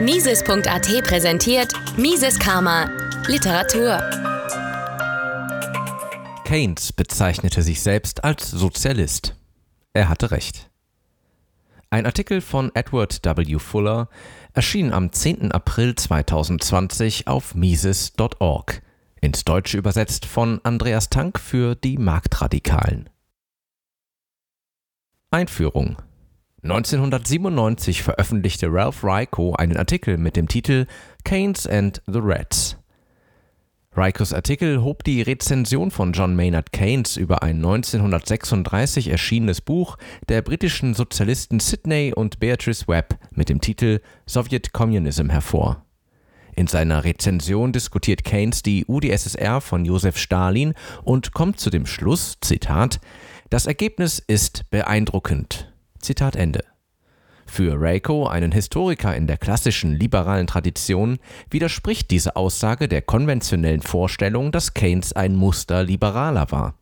Mises.at präsentiert Mises Karma Literatur. Keynes bezeichnete sich selbst als Sozialist. Er hatte recht. Ein Artikel von Edward W. Fuller erschien am 10. April 2020 auf Mises.org, ins Deutsche übersetzt von Andreas Tank für die Marktradikalen. Einführung 1997 veröffentlichte Ralph Ryko einen Artikel mit dem Titel Keynes and the Reds. Rykos Artikel hob die Rezension von John Maynard Keynes über ein 1936 erschienenes Buch der britischen Sozialisten Sidney und Beatrice Webb mit dem Titel Soviet Communism hervor. In seiner Rezension diskutiert Keynes die UdSSR von Josef Stalin und kommt zu dem Schluss, Zitat, das Ergebnis ist beeindruckend. Zitat Ende. Für Reiko, einen Historiker in der klassischen liberalen Tradition, widerspricht diese Aussage der konventionellen Vorstellung, dass Keynes ein Musterliberaler war.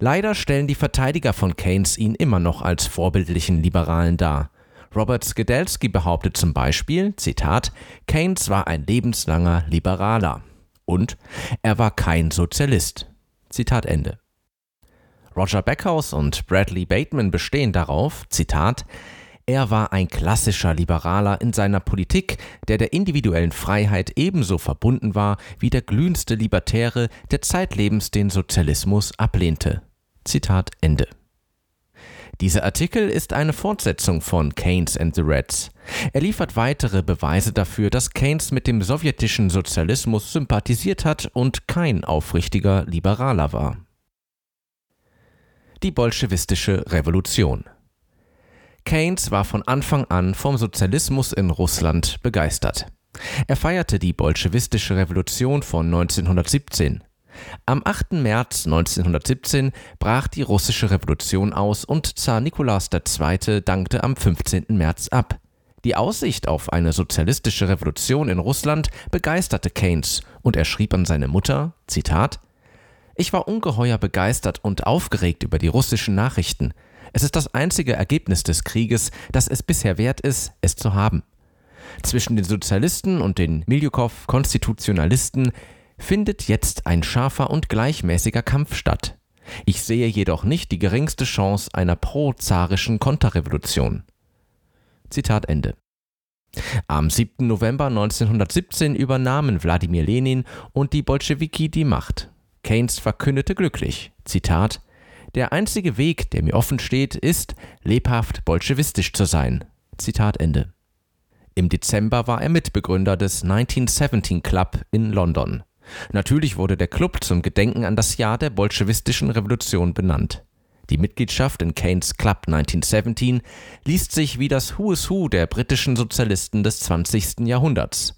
Leider stellen die Verteidiger von Keynes ihn immer noch als vorbildlichen Liberalen dar. Robert Skedelsky behauptet zum Beispiel, Zitat, Keynes war ein lebenslanger Liberaler. Und er war kein Sozialist. Zitat Ende. Roger Beckhaus und Bradley Bateman bestehen darauf, Zitat, er war ein klassischer Liberaler in seiner Politik, der der individuellen Freiheit ebenso verbunden war wie der glühendste Libertäre, der zeitlebens den Sozialismus ablehnte. Zitat Ende. Dieser Artikel ist eine Fortsetzung von Keynes and the Reds. Er liefert weitere Beweise dafür, dass Keynes mit dem sowjetischen Sozialismus sympathisiert hat und kein aufrichtiger Liberaler war die bolschewistische Revolution. Keynes war von Anfang an vom Sozialismus in Russland begeistert. Er feierte die bolschewistische Revolution von 1917. Am 8. März 1917 brach die russische Revolution aus und Zar Nikolaus II. dankte am 15. März ab. Die Aussicht auf eine sozialistische Revolution in Russland begeisterte Keynes und er schrieb an seine Mutter, Zitat, ich war ungeheuer begeistert und aufgeregt über die russischen Nachrichten. Es ist das einzige Ergebnis des Krieges, das es bisher wert ist, es zu haben. Zwischen den Sozialisten und den Miljukow-Konstitutionalisten findet jetzt ein scharfer und gleichmäßiger Kampf statt. Ich sehe jedoch nicht die geringste Chance einer pro-zarischen Konterrevolution. Zitat Ende. Am 7. November 1917 übernahmen Wladimir Lenin und die Bolschewiki die Macht. Keynes verkündete glücklich, Zitat, der einzige Weg, der mir offen steht, ist, lebhaft bolschewistisch zu sein. Zitat Ende. Im Dezember war er Mitbegründer des 1917 Club in London. Natürlich wurde der Club zum Gedenken an das Jahr der bolschewistischen Revolution benannt. Die Mitgliedschaft in Keynes Club 1917 liest sich wie das Who is Who der britischen Sozialisten des 20. Jahrhunderts.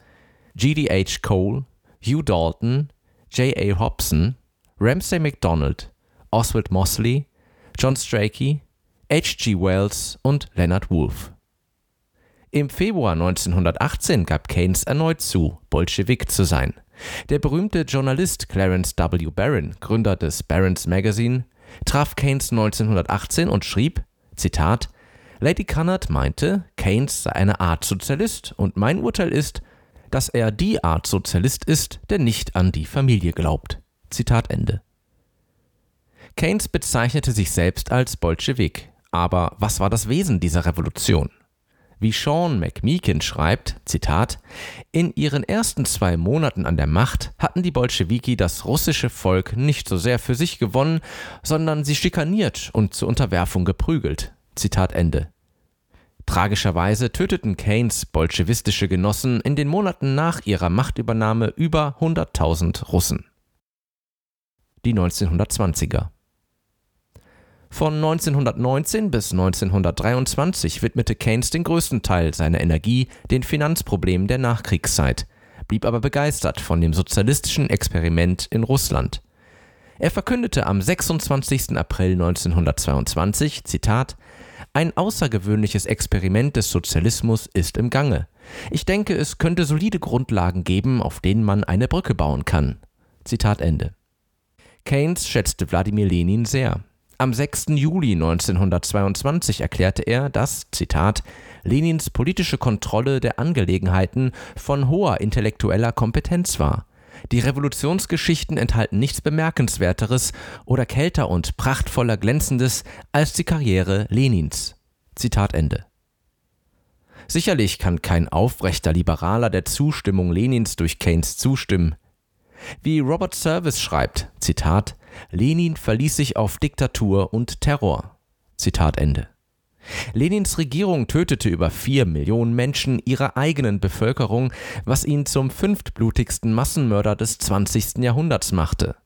G.D.H. Cole, Hugh Dalton, J.A. Hobson, Ramsay MacDonald, Oswald Mosley, John Strachey, H.G. Wells und Leonard Woolf. Im Februar 1918 gab Keynes erneut zu, Bolschewik zu sein. Der berühmte Journalist Clarence W. Barron, Gründer des Barron's Magazine, traf Keynes 1918 und schrieb, Zitat, Lady Cunard meinte, Keynes sei eine Art Sozialist und mein Urteil ist, dass er die Art Sozialist ist, der nicht an die Familie glaubt. Zitat Ende. Keynes bezeichnete sich selbst als Bolschewik. Aber was war das Wesen dieser Revolution? Wie Sean McMeekin schreibt, Zitat, in ihren ersten zwei Monaten an der Macht hatten die Bolschewiki das russische Volk nicht so sehr für sich gewonnen, sondern sie schikaniert und zur Unterwerfung geprügelt. Zitat Ende. Tragischerweise töteten Keynes bolschewistische Genossen in den Monaten nach ihrer Machtübernahme über 100.000 Russen. Die 1920er. Von 1919 bis 1923 widmete Keynes den größten Teil seiner Energie den Finanzproblemen der Nachkriegszeit, blieb aber begeistert von dem sozialistischen Experiment in Russland. Er verkündete am 26. April 1922, Zitat, ein außergewöhnliches Experiment des Sozialismus ist im Gange. Ich denke, es könnte solide Grundlagen geben, auf denen man eine Brücke bauen kann. Zitat Ende. Keynes schätzte Wladimir Lenin sehr. Am 6. Juli 1922 erklärte er, dass, Zitat, Lenins politische Kontrolle der Angelegenheiten von hoher intellektueller Kompetenz war. Die Revolutionsgeschichten enthalten nichts Bemerkenswerteres oder kälter und prachtvoller Glänzendes als die Karriere Lenins. Zitat Ende. Sicherlich kann kein aufrechter Liberaler der Zustimmung Lenins durch Keynes zustimmen. Wie Robert Service schreibt, Zitat, Lenin verließ sich auf Diktatur und Terror. Zitat Ende. Lenins Regierung tötete über vier Millionen Menschen ihrer eigenen Bevölkerung, was ihn zum fünftblutigsten Massenmörder des 20. Jahrhunderts machte.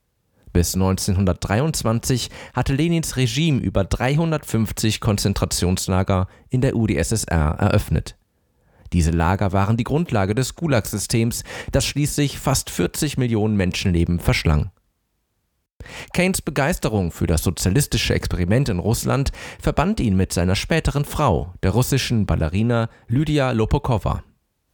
Bis 1923 hatte Lenins Regime über 350 Konzentrationslager in der UdSSR eröffnet. Diese Lager waren die Grundlage des Gulag-Systems, das schließlich fast 40 Millionen Menschenleben verschlang. Keynes Begeisterung für das sozialistische Experiment in Russland verband ihn mit seiner späteren Frau, der russischen Ballerina Lydia Lopokowa.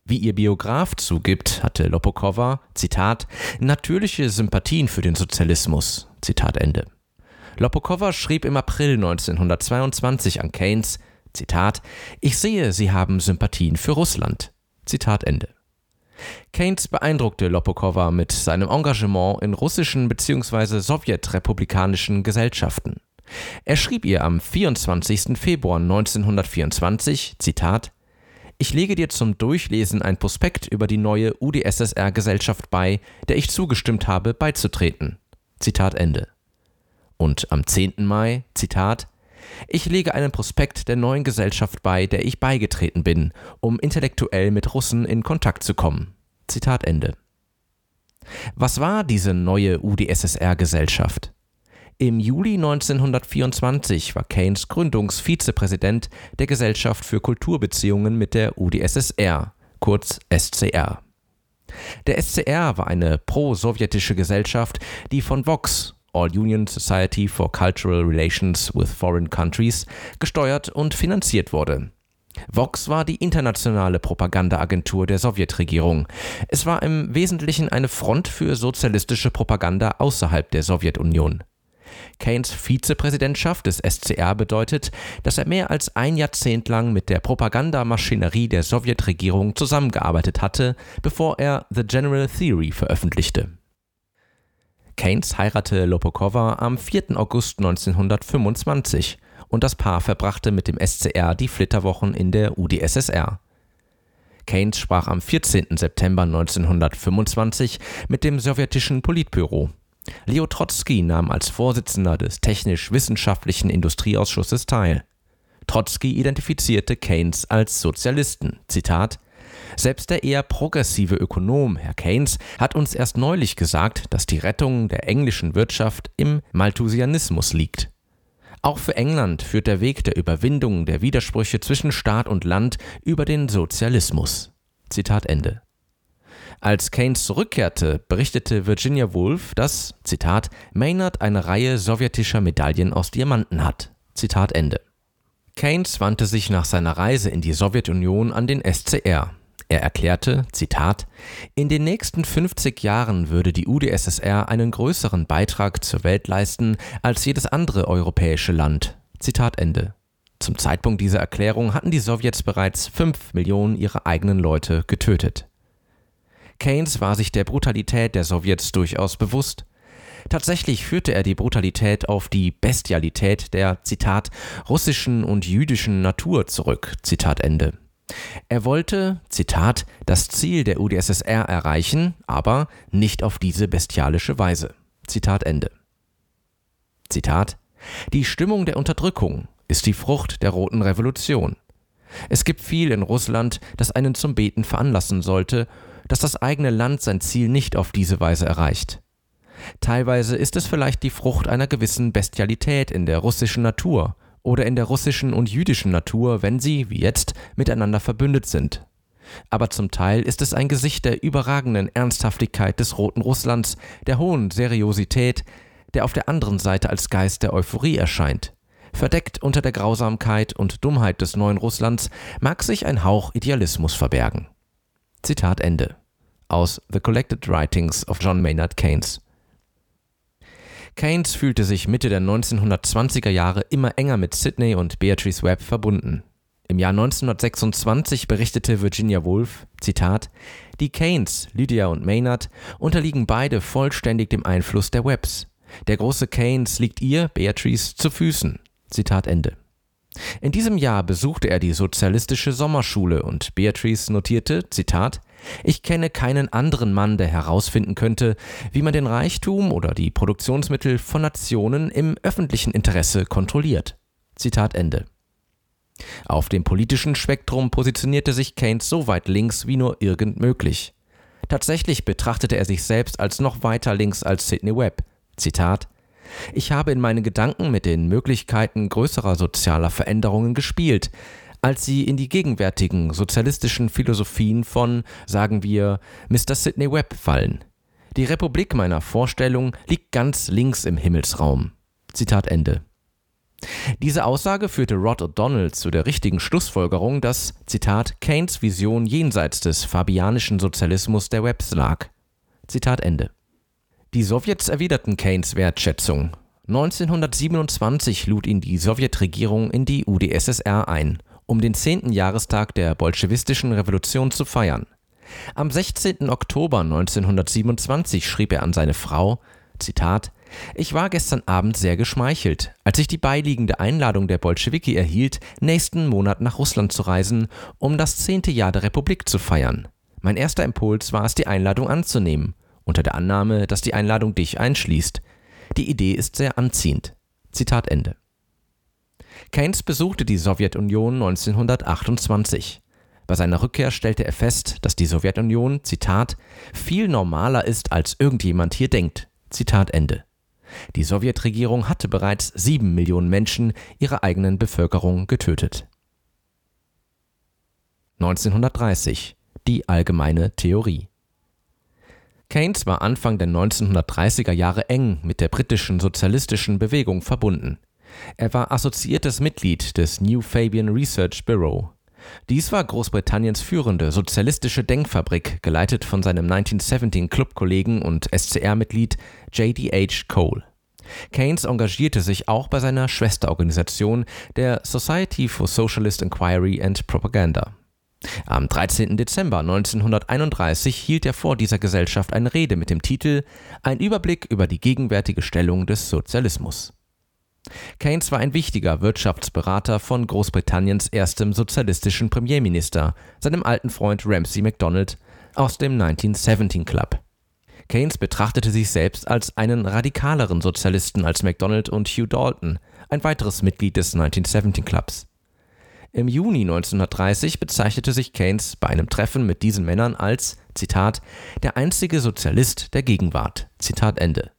Wie ihr Biograf zugibt, hatte Lopokowa, Zitat, natürliche Sympathien für den Sozialismus, Zitat Ende. Lopokowa schrieb im April 1922 an Keynes, Zitat, ich sehe, Sie haben Sympathien für Russland. Zitat Ende. Keynes beeindruckte Lopokowa mit seinem Engagement in russischen bzw. sowjetrepublikanischen Gesellschaften. Er schrieb ihr am 24. Februar 1924, Zitat, ich lege dir zum Durchlesen ein Prospekt über die neue UdSSR-Gesellschaft bei, der ich zugestimmt habe, beizutreten. Zitat Ende. Und am 10. Mai, Zitat, ich lege einen Prospekt der neuen Gesellschaft bei, der ich beigetreten bin, um intellektuell mit Russen in Kontakt zu kommen. Zitat Ende. Was war diese neue UdSSR-Gesellschaft? Im Juli 1924 war Keynes Gründungsvizepräsident der Gesellschaft für Kulturbeziehungen mit der UdSSR, kurz SCR. Der SCR war eine pro-sowjetische Gesellschaft, die von Vox, All Union Society for Cultural Relations with Foreign Countries, gesteuert und finanziert wurde. Vox war die internationale Propagandaagentur der Sowjetregierung. Es war im Wesentlichen eine Front für sozialistische Propaganda außerhalb der Sowjetunion. Keynes Vizepräsidentschaft des SCR bedeutet, dass er mehr als ein Jahrzehnt lang mit der Propagandamaschinerie der Sowjetregierung zusammengearbeitet hatte, bevor er The General Theory veröffentlichte. Keynes heiratete Lopokowa am 4. August 1925 und das Paar verbrachte mit dem SCR die Flitterwochen in der UdSSR. Keynes sprach am 14. September 1925 mit dem sowjetischen Politbüro. Leo Trotzki nahm als Vorsitzender des Technisch-Wissenschaftlichen Industrieausschusses teil. Trotzki identifizierte Keynes als Sozialisten. Zitat: Selbst der eher progressive Ökonom, Herr Keynes, hat uns erst neulich gesagt, dass die Rettung der englischen Wirtschaft im Malthusianismus liegt. Auch für England führt der Weg der Überwindung der Widersprüche zwischen Staat und Land über den Sozialismus. Zitat Ende. Als Keynes zurückkehrte, berichtete Virginia Woolf, dass, Zitat, Maynard eine Reihe sowjetischer Medaillen aus Diamanten hat. Zitat Ende. Keynes wandte sich nach seiner Reise in die Sowjetunion an den SCR. Er erklärte, Zitat, in den nächsten 50 Jahren würde die UdSSR einen größeren Beitrag zur Welt leisten als jedes andere europäische Land. Zitat Ende. Zum Zeitpunkt dieser Erklärung hatten die Sowjets bereits 5 Millionen ihrer eigenen Leute getötet. Keynes war sich der Brutalität der Sowjets durchaus bewusst. Tatsächlich führte er die Brutalität auf die Bestialität der, Zitat, russischen und jüdischen Natur zurück. Zitat Ende. Er wollte, Zitat, das Ziel der UdSSR erreichen, aber nicht auf diese bestialische Weise. Zitat Ende. Zitat Die Stimmung der Unterdrückung ist die Frucht der Roten Revolution. Es gibt viel in Russland, das einen zum Beten veranlassen sollte, dass das eigene Land sein Ziel nicht auf diese Weise erreicht. Teilweise ist es vielleicht die Frucht einer gewissen Bestialität in der russischen Natur oder in der russischen und jüdischen Natur, wenn sie, wie jetzt, miteinander verbündet sind. Aber zum Teil ist es ein Gesicht der überragenden Ernsthaftigkeit des Roten Russlands, der hohen Seriosität, der auf der anderen Seite als Geist der Euphorie erscheint. Verdeckt unter der Grausamkeit und Dummheit des neuen Russlands mag sich ein Hauch Idealismus verbergen. Zitat Ende. Aus The Collected Writings of John Maynard Keynes. Keynes fühlte sich Mitte der 1920er Jahre immer enger mit Sidney und Beatrice Webb verbunden. Im Jahr 1926 berichtete Virginia Woolf, Zitat, die Keynes, Lydia und Maynard unterliegen beide vollständig dem Einfluss der Webbs. Der große Keynes liegt ihr, Beatrice, zu Füßen. Zitat Ende. In diesem Jahr besuchte er die sozialistische Sommerschule und Beatrice notierte, Zitat, ich kenne keinen anderen Mann, der herausfinden könnte, wie man den Reichtum oder die Produktionsmittel von Nationen im öffentlichen Interesse kontrolliert. Zitat Ende. Auf dem politischen Spektrum positionierte sich Keynes so weit links wie nur irgend möglich. Tatsächlich betrachtete er sich selbst als noch weiter links als Sidney Webb. Zitat ich habe in meinen Gedanken mit den Möglichkeiten größerer sozialer Veränderungen gespielt, als sie in die gegenwärtigen sozialistischen Philosophien von, sagen wir, Mr. Sidney Webb fallen. Die Republik meiner Vorstellung liegt ganz links im Himmelsraum. Zitat Ende. Diese Aussage führte Rod O'Donnell zu der richtigen Schlussfolgerung, dass, Zitat, Keynes Vision jenseits des fabianischen Sozialismus der Webbs lag. Zitat Ende. Die Sowjets erwiderten Keynes Wertschätzung. 1927 lud ihn die Sowjetregierung in die UdSSR ein, um den 10. Jahrestag der bolschewistischen Revolution zu feiern. Am 16. Oktober 1927 schrieb er an seine Frau, Zitat, ich war gestern Abend sehr geschmeichelt, als ich die beiliegende Einladung der Bolschewiki erhielt, nächsten Monat nach Russland zu reisen, um das zehnte Jahr der Republik zu feiern. Mein erster Impuls war es, die Einladung anzunehmen unter der Annahme, dass die Einladung dich einschließt. Die Idee ist sehr anziehend. Zitat Ende. Keynes besuchte die Sowjetunion 1928. Bei seiner Rückkehr stellte er fest, dass die Sowjetunion, Zitat, viel normaler ist, als irgendjemand hier denkt. Zitat Ende. Die Sowjetregierung hatte bereits sieben Millionen Menschen ihrer eigenen Bevölkerung getötet. 1930 Die allgemeine Theorie Keynes war Anfang der 1930er Jahre eng mit der britischen sozialistischen Bewegung verbunden. Er war assoziiertes Mitglied des New Fabian Research Bureau. Dies war Großbritanniens führende sozialistische Denkfabrik, geleitet von seinem 1917 Clubkollegen und SCR-Mitglied J.D.H. Cole. Keynes engagierte sich auch bei seiner Schwesterorganisation, der Society for Socialist Inquiry and Propaganda. Am 13. Dezember 1931 hielt er vor dieser Gesellschaft eine Rede mit dem Titel Ein Überblick über die gegenwärtige Stellung des Sozialismus. Keynes war ein wichtiger Wirtschaftsberater von Großbritanniens erstem sozialistischen Premierminister, seinem alten Freund Ramsay MacDonald aus dem 1917 Club. Keynes betrachtete sich selbst als einen radikaleren Sozialisten als MacDonald und Hugh Dalton, ein weiteres Mitglied des 1917 Clubs. Im Juni 1930 bezeichnete sich Keynes bei einem Treffen mit diesen Männern als, Zitat, der einzige Sozialist der Gegenwart. Zitat Ende.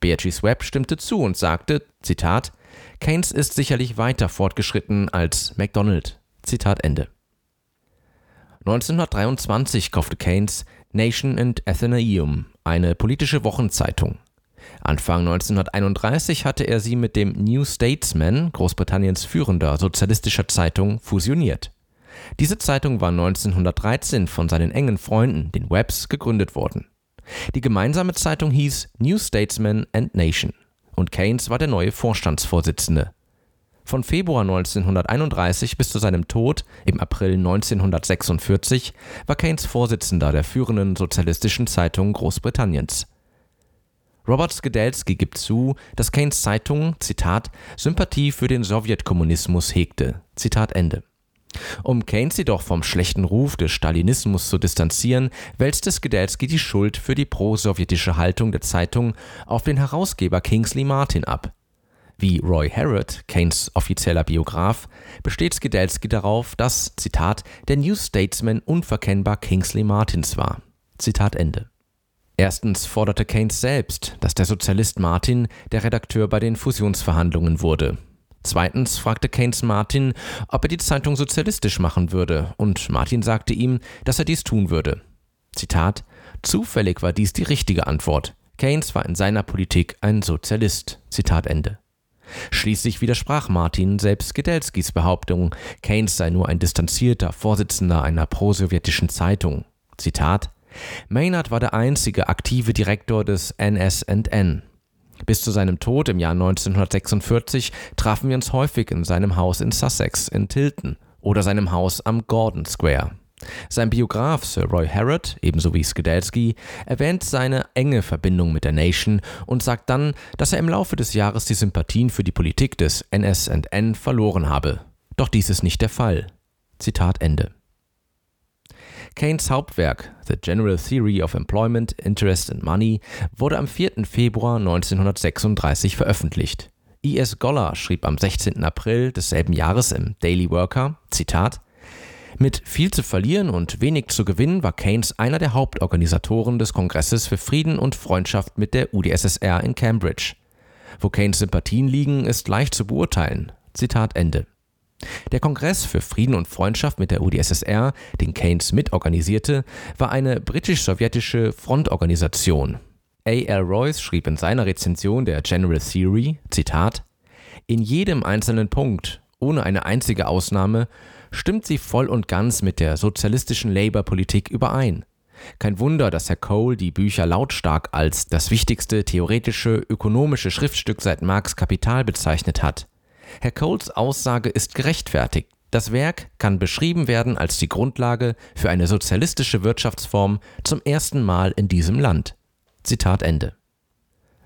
Beatrice Webb stimmte zu und sagte, Zitat, Keynes ist sicherlich weiter fortgeschritten als MacDonald. Zitat Ende. 1923 kaufte Keynes Nation and Athenaeum, eine politische Wochenzeitung. Anfang 1931 hatte er sie mit dem New Statesman, Großbritanniens führender sozialistischer Zeitung, fusioniert. Diese Zeitung war 1913 von seinen engen Freunden, den Webbs, gegründet worden. Die gemeinsame Zeitung hieß New Statesman and Nation und Keynes war der neue Vorstandsvorsitzende. Von Februar 1931 bis zu seinem Tod im April 1946 war Keynes Vorsitzender der führenden sozialistischen Zeitung Großbritanniens. Robert Skedelsky gibt zu, dass Keynes Zeitung, Zitat, Sympathie für den Sowjetkommunismus hegte. Zitat Ende. Um Keynes jedoch vom schlechten Ruf des Stalinismus zu distanzieren, wälzte Skedelsky die Schuld für die pro-sowjetische Haltung der Zeitung auf den Herausgeber Kingsley Martin ab. Wie Roy Harrod, Keynes offizieller Biograf, besteht Skedelsky darauf, dass, Zitat, der New Statesman unverkennbar Kingsley Martins war. Zitat Ende. Erstens forderte Keynes selbst, dass der Sozialist Martin der Redakteur bei den Fusionsverhandlungen wurde. Zweitens fragte Keynes Martin, ob er die Zeitung sozialistisch machen würde, und Martin sagte ihm, dass er dies tun würde. Zitat: Zufällig war dies die richtige Antwort. Keynes war in seiner Politik ein Sozialist. Zitat Ende. Schließlich widersprach Martin selbst Gedelskis Behauptung, Keynes sei nur ein distanzierter Vorsitzender einer prosowjetischen Zeitung. Zitat: Maynard war der einzige aktive Direktor des NSN. Bis zu seinem Tod im Jahr 1946 trafen wir uns häufig in seinem Haus in Sussex, in Tilton oder seinem Haus am Gordon Square. Sein Biograf Sir Roy Harrod, ebenso wie Skidelsky, erwähnt seine enge Verbindung mit der Nation und sagt dann, dass er im Laufe des Jahres die Sympathien für die Politik des NSN verloren habe. Doch dies ist nicht der Fall. Zitat Ende. Keynes Hauptwerk The General Theory of Employment, Interest and Money wurde am 4. Februar 1936 veröffentlicht. E.S. Goller schrieb am 16. April desselben Jahres im Daily Worker, Zitat, mit viel zu verlieren und wenig zu gewinnen war Keynes einer der Hauptorganisatoren des Kongresses für Frieden und Freundschaft mit der UdSSR in Cambridge. Wo Keynes Sympathien liegen, ist leicht zu beurteilen. Zitat Ende. Der Kongress für Frieden und Freundschaft mit der UdSSR, den Keynes mitorganisierte, war eine britisch-sowjetische Frontorganisation. A. L. Royce schrieb in seiner Rezension der General Theory, Zitat, in jedem einzelnen Punkt, ohne eine einzige Ausnahme, stimmt sie voll und ganz mit der sozialistischen Labour-Politik überein. Kein Wunder, dass Herr Cole die Bücher lautstark als das wichtigste theoretische ökonomische Schriftstück seit Marx Kapital bezeichnet hat. Herr Coles Aussage ist gerechtfertigt. Das Werk kann beschrieben werden als die Grundlage für eine sozialistische Wirtschaftsform zum ersten Mal in diesem Land. Zitat Ende.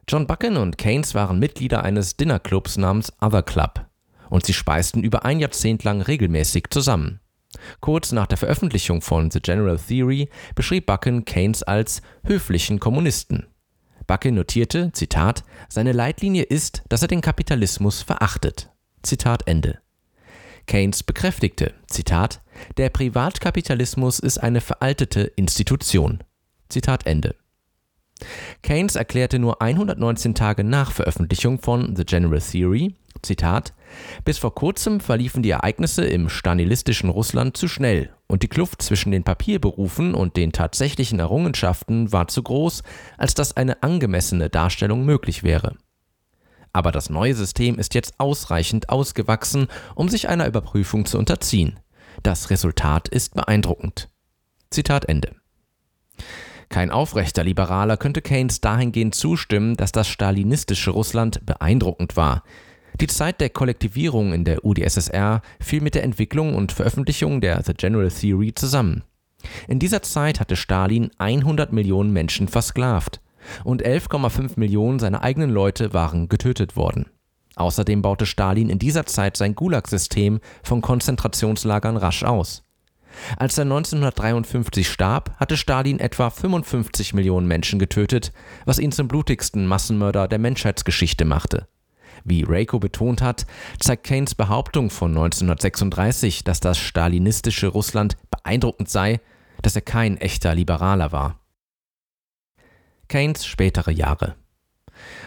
John Buchan und Keynes waren Mitglieder eines Dinnerclubs namens Other Club und sie speisten über ein Jahrzehnt lang regelmäßig zusammen. Kurz nach der Veröffentlichung von The General Theory beschrieb Buchan Keynes als höflichen Kommunisten. Buchan notierte, Zitat, seine Leitlinie ist, dass er den Kapitalismus verachtet. Zitat Ende. Keynes bekräftigte, Zitat, der Privatkapitalismus ist eine veraltete Institution. Zitat Ende. Keynes erklärte nur 119 Tage nach Veröffentlichung von The General Theory, Zitat, bis vor kurzem verliefen die Ereignisse im stalinistischen Russland zu schnell und die Kluft zwischen den Papierberufen und den tatsächlichen Errungenschaften war zu groß, als dass eine angemessene Darstellung möglich wäre. Aber das neue System ist jetzt ausreichend ausgewachsen, um sich einer Überprüfung zu unterziehen. Das Resultat ist beeindruckend. Zitat Ende. Kein aufrechter Liberaler könnte Keynes dahingehend zustimmen, dass das stalinistische Russland beeindruckend war. Die Zeit der Kollektivierung in der UdSSR fiel mit der Entwicklung und Veröffentlichung der The General Theory zusammen. In dieser Zeit hatte Stalin 100 Millionen Menschen versklavt und 11,5 Millionen seiner eigenen Leute waren getötet worden. Außerdem baute Stalin in dieser Zeit sein Gulag-System von Konzentrationslagern rasch aus. Als er 1953 starb, hatte Stalin etwa 55 Millionen Menschen getötet, was ihn zum blutigsten Massenmörder der Menschheitsgeschichte machte. Wie Reiko betont hat, zeigt Keynes Behauptung von 1936, dass das stalinistische Russland beeindruckend sei, dass er kein echter Liberaler war. Keynes spätere Jahre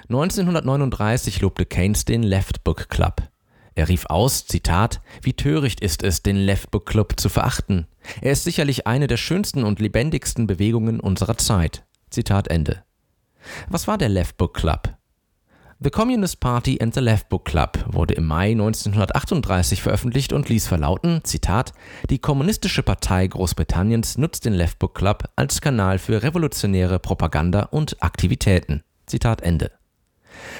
1939 lobte Keynes den Left Book Club. Er rief aus, Zitat, wie töricht ist es, den Left Book Club zu verachten. Er ist sicherlich eine der schönsten und lebendigsten Bewegungen unserer Zeit. Zitat Ende. Was war der Left Book Club? The Communist Party and the Left Book Club wurde im Mai 1938 veröffentlicht und ließ verlauten, Zitat, die Kommunistische Partei Großbritanniens nutzt den Left Book Club als Kanal für revolutionäre Propaganda und Aktivitäten. Zitat Ende.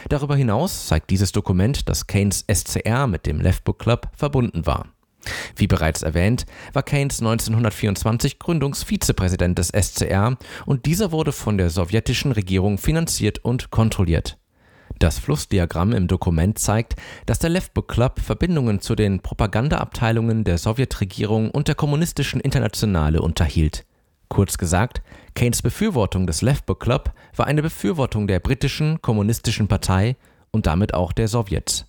Darüber hinaus zeigt dieses Dokument, dass Keynes SCR mit dem Left Book Club verbunden war. Wie bereits erwähnt, war Keynes 1924 Gründungsvizepräsident des SCR und dieser wurde von der sowjetischen Regierung finanziert und kontrolliert. Das Flussdiagramm im Dokument zeigt, dass der Left Book Club Verbindungen zu den Propagandaabteilungen der Sowjetregierung und der kommunistischen Internationale unterhielt. Kurz gesagt, Keynes Befürwortung des Left Book Club war eine Befürwortung der britischen kommunistischen Partei und damit auch der Sowjets.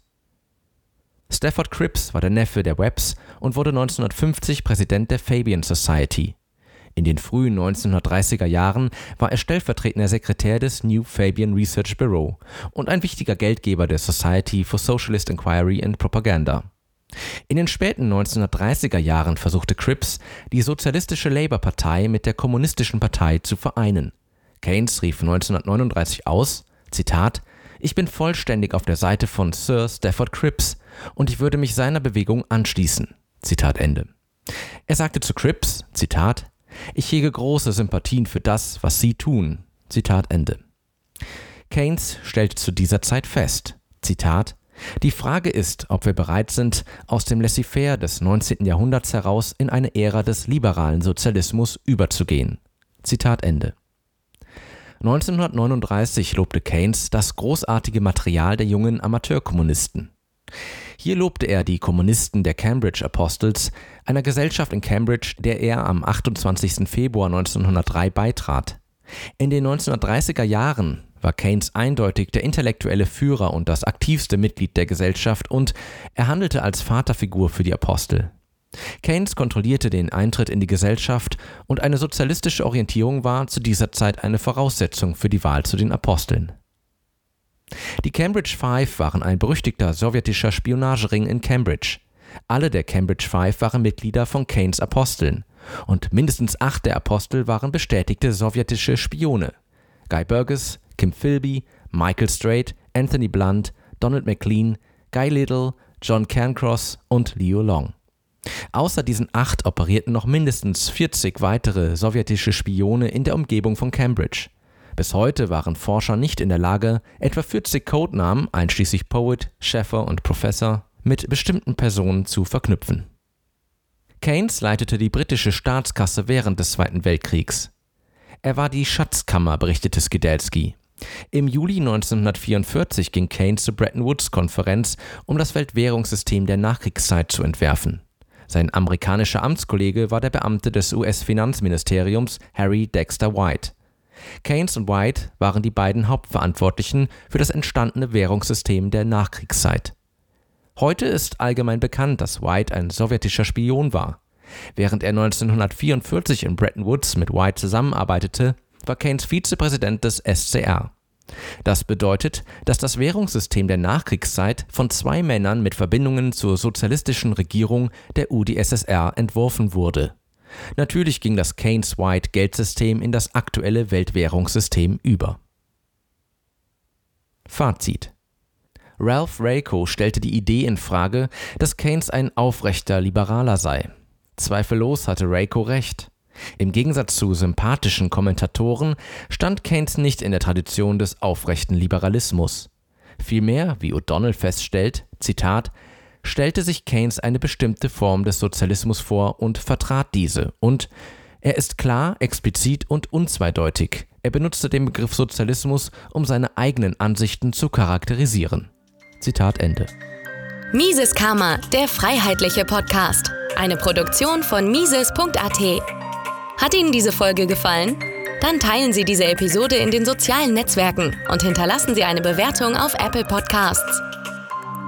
Stafford Cripps war der Neffe der Webbs und wurde 1950 Präsident der Fabian Society. In den frühen 1930er Jahren war er stellvertretender Sekretär des New Fabian Research Bureau und ein wichtiger Geldgeber der Society for Socialist Inquiry and Propaganda. In den späten 1930er Jahren versuchte Cripps, die sozialistische Labour-Partei mit der kommunistischen Partei zu vereinen. Keynes rief 1939 aus, Zitat, ich bin vollständig auf der Seite von Sir Stafford Cripps und ich würde mich seiner Bewegung anschließen. Zitat Ende. Er sagte zu Cripps, Zitat, ich hege große Sympathien für das, was Sie tun. Zitat Ende. Keynes stellte zu dieser Zeit fest, Zitat, die Frage ist, ob wir bereit sind, aus dem Laissez-faire des 19. Jahrhunderts heraus in eine Ära des liberalen Sozialismus überzugehen. Zitat Ende. 1939 lobte Keynes das großartige Material der jungen Amateurkommunisten. Hier lobte er die Kommunisten der Cambridge Apostles, einer Gesellschaft in Cambridge, der er am 28. Februar 1903 beitrat. In den 1930er Jahren war Keynes eindeutig der intellektuelle Führer und das aktivste Mitglied der Gesellschaft und er handelte als Vaterfigur für die Apostel. Keynes kontrollierte den Eintritt in die Gesellschaft und eine sozialistische Orientierung war zu dieser Zeit eine Voraussetzung für die Wahl zu den Aposteln. Die Cambridge Five waren ein berüchtigter sowjetischer Spionagering in Cambridge. Alle der Cambridge Five waren Mitglieder von Keynes Aposteln und mindestens acht der Apostel waren bestätigte sowjetische Spione. Guy Burgess, Kim Philby, Michael Strait, Anthony Blunt, Donald McLean, Guy Little, John Cairncross und Leo Long. Außer diesen acht operierten noch mindestens 40 weitere sowjetische Spione in der Umgebung von Cambridge. Bis heute waren Forscher nicht in der Lage, etwa 40 Codenamen, einschließlich Poet, Schäffer und Professor, mit bestimmten Personen zu verknüpfen. Keynes leitete die britische Staatskasse während des Zweiten Weltkriegs. Er war die Schatzkammer, berichtete Skidelsky. Im Juli 1944 ging Keynes zur Bretton Woods-Konferenz, um das Weltwährungssystem der Nachkriegszeit zu entwerfen. Sein amerikanischer Amtskollege war der Beamte des US-Finanzministeriums Harry Dexter White. Keynes und White waren die beiden Hauptverantwortlichen für das entstandene Währungssystem der Nachkriegszeit. Heute ist allgemein bekannt, dass White ein sowjetischer Spion war. Während er 1944 in Bretton Woods mit White zusammenarbeitete, war Keynes Vizepräsident des SCR. Das bedeutet, dass das Währungssystem der Nachkriegszeit von zwei Männern mit Verbindungen zur sozialistischen Regierung der UdSSR entworfen wurde. Natürlich ging das Keynes-White-Geldsystem in das aktuelle Weltwährungssystem über. Fazit Ralph Rayco stellte die Idee in Frage, dass Keynes ein aufrechter Liberaler sei. Zweifellos hatte Rayco recht. Im Gegensatz zu sympathischen Kommentatoren stand Keynes nicht in der Tradition des aufrechten Liberalismus. Vielmehr, wie O'Donnell feststellt, Zitat, stellte sich Keynes eine bestimmte Form des Sozialismus vor und vertrat diese, und er ist klar, explizit und unzweideutig. Er benutzte den Begriff Sozialismus, um seine eigenen Ansichten zu charakterisieren. Zitat Ende. Mises Karma, der freiheitliche Podcast. Eine Produktion von Mises.at. Hat Ihnen diese Folge gefallen? Dann teilen Sie diese Episode in den sozialen Netzwerken und hinterlassen Sie eine Bewertung auf Apple Podcasts.